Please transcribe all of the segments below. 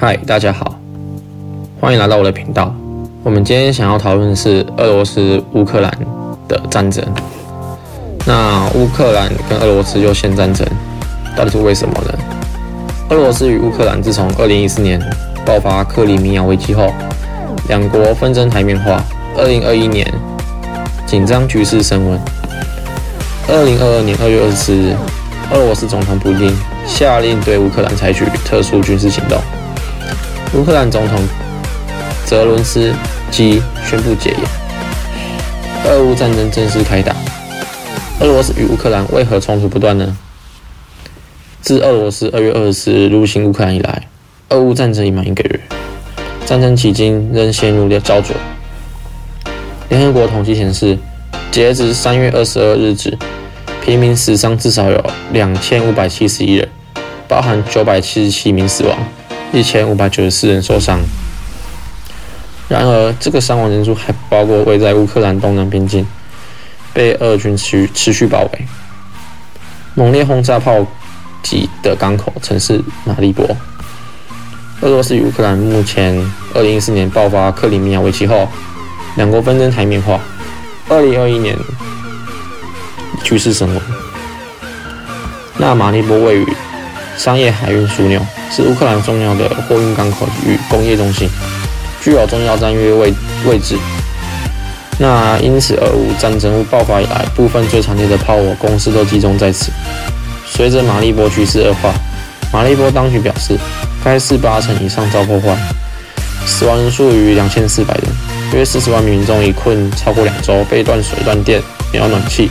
嗨，大家好，欢迎来到我的频道。我们今天想要讨论的是俄罗斯乌克兰的战争。那乌克兰跟俄罗斯又现战争，到底是为什么呢？俄罗斯与乌克兰自从2014年爆发克里米亚危机后，两国纷争台面化。2021年，紧张局势升温。2022年2月24日，俄罗斯总统普京下令对乌克兰采取特殊军事行动。乌克兰总统泽伦斯基宣布戒严，俄乌战争正式开打。俄罗斯与乌克兰为何冲突不断呢？自俄罗斯二月二十四日入侵乌克兰以来，俄乌战争已满一个月，战争迄今仍陷入了胶着。联合国统计显示，截至三月二十二日止，平民死伤至少有两千五百七十一人，包含九百七十七名死亡。一千五百九十四人受伤。然而，这个伤亡人数还包括位在乌克兰东南边境被俄军持续持续包围、猛烈轰炸炮击的港口城市马利波。俄罗斯与乌克兰目前二零一四年爆发克里米亚危机后，两国纷争台面化。二零二一年局势升温。那马利波位于商业海运枢纽。是乌克兰重要的货运港口与工业中心，具有重要战略位位置。那因此，俄乌战争爆发以来，部分最惨烈的炮火攻势都集中在此。随着马利波局势恶化，马利波当局表示，该市八成以上遭破坏，死亡人数逾两千四百人，约四十万民众已困超过两周，被断水断电，没有暖气，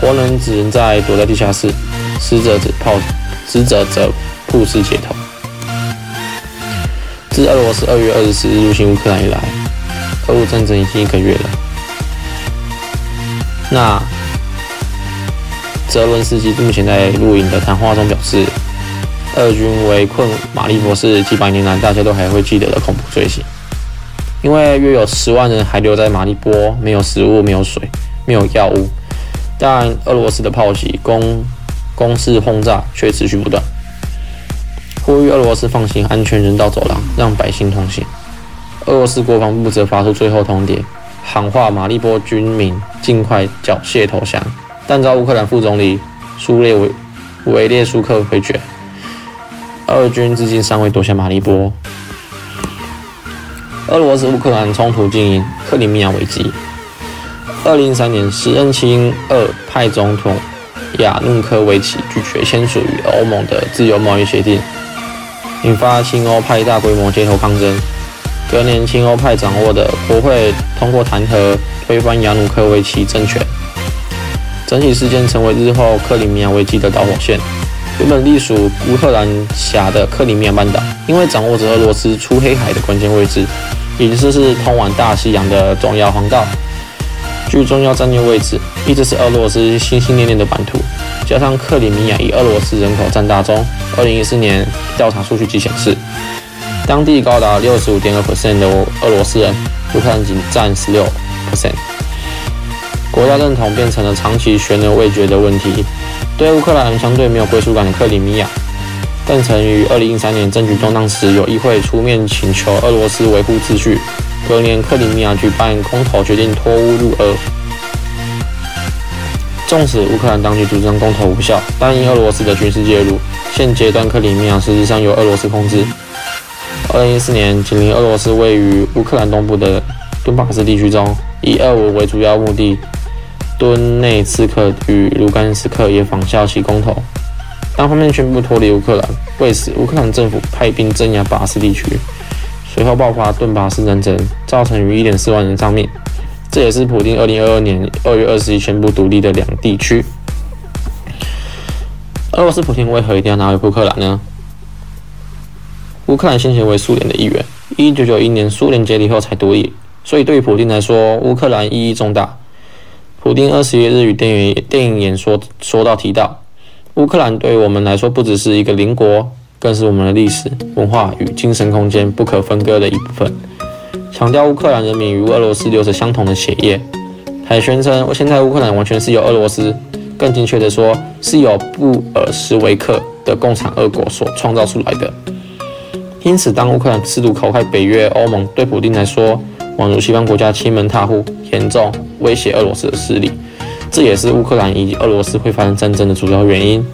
活人只能在躲在地下室，死者则泡，死者则。故事接头。自俄罗斯二月二十四日入侵乌克兰以来，俄乌战争已经一个月了。那泽伦斯基目前在录影的谈话中表示，俄军围困马利波是几百年来大家都还会记得的恐怖罪行，因为约有十万人还留在马利波，没有食物，没有水，没有药物，但俄罗斯的炮击、攻攻势轰炸却持续不断。呼吁俄罗斯放行安全人道走廊，让百姓通行。俄罗斯国防部则发出最后通牒，喊话马利波军民尽快缴械投降，但遭乌克兰副总理苏列维维列舒克回绝。俄军至今尚未夺下马利波。俄罗斯乌克兰冲突近因克里米亚危机。二零一三年，时任亲俄派总统亚努科维奇拒绝签署与欧盟的自由贸易协定。引发亲欧派大规模街头抗争。隔年，亲欧派掌握的国会通过弹劾推翻亚努科维奇政权。整体事件成为日后克里米亚危机的导火线。原本隶属乌克兰辖的克里米亚半岛，因为掌握着俄罗斯出黑海的关键位置，也就是通往大西洋的重要航道，具重要战略位置，一直是俄罗斯心心念念的版图。加上克里米亚以俄罗斯人口占大宗，二零一四年调查数据即显示，当地高达六十五点二 percent 的俄罗斯人，乌克兰仅占十六 percent，国家认同变成了长期悬而未决的问题。对乌克兰相对没有归属感的克里米亚，更曾于二零一三年政局动荡时，有议会出面请求俄罗斯维护秩序。隔年，克里米亚举办公投，决定脱乌入俄。纵使乌克兰当局主张公投无效，但因俄罗斯的军事介入，现阶段克里米亚实质上由俄罗斯控制。二零一四年，紧邻俄罗斯位于乌克兰东部的顿巴斯地区中，以俄文为主要目的，顿内茨克与卢甘斯克也仿效其公投，单方面宣布脱离乌克兰。为此，乌克兰政府派兵镇压巴斯地区，随后爆发顿巴斯战争，造成逾一点四万人丧命。这也是普丁二零二二年二月二十一宣布独立的两地区。俄罗斯普丁为何一定要拿回乌克兰呢？乌克兰先前为苏联的一员，一九九一年苏联解体后才独立，所以对于普丁来说，乌克兰意义重大。普丁二十一日与电影电影演说说到提到，乌克兰对于我们来说不只是一个邻国，更是我们的历史文化与精神空间不可分割的一部分。强调乌克兰人民与俄罗斯流着相同的血液，还宣称现在乌克兰完全是由俄罗斯，更精确的说是由布尔什维克的共产俄国所创造出来的。因此，当乌克兰试图口开北约、欧盟，对普丁来说，宛如西方国家欺门踏户，严重威胁俄罗斯的势力。这也是乌克兰以及俄罗斯会发生战争的主要原因。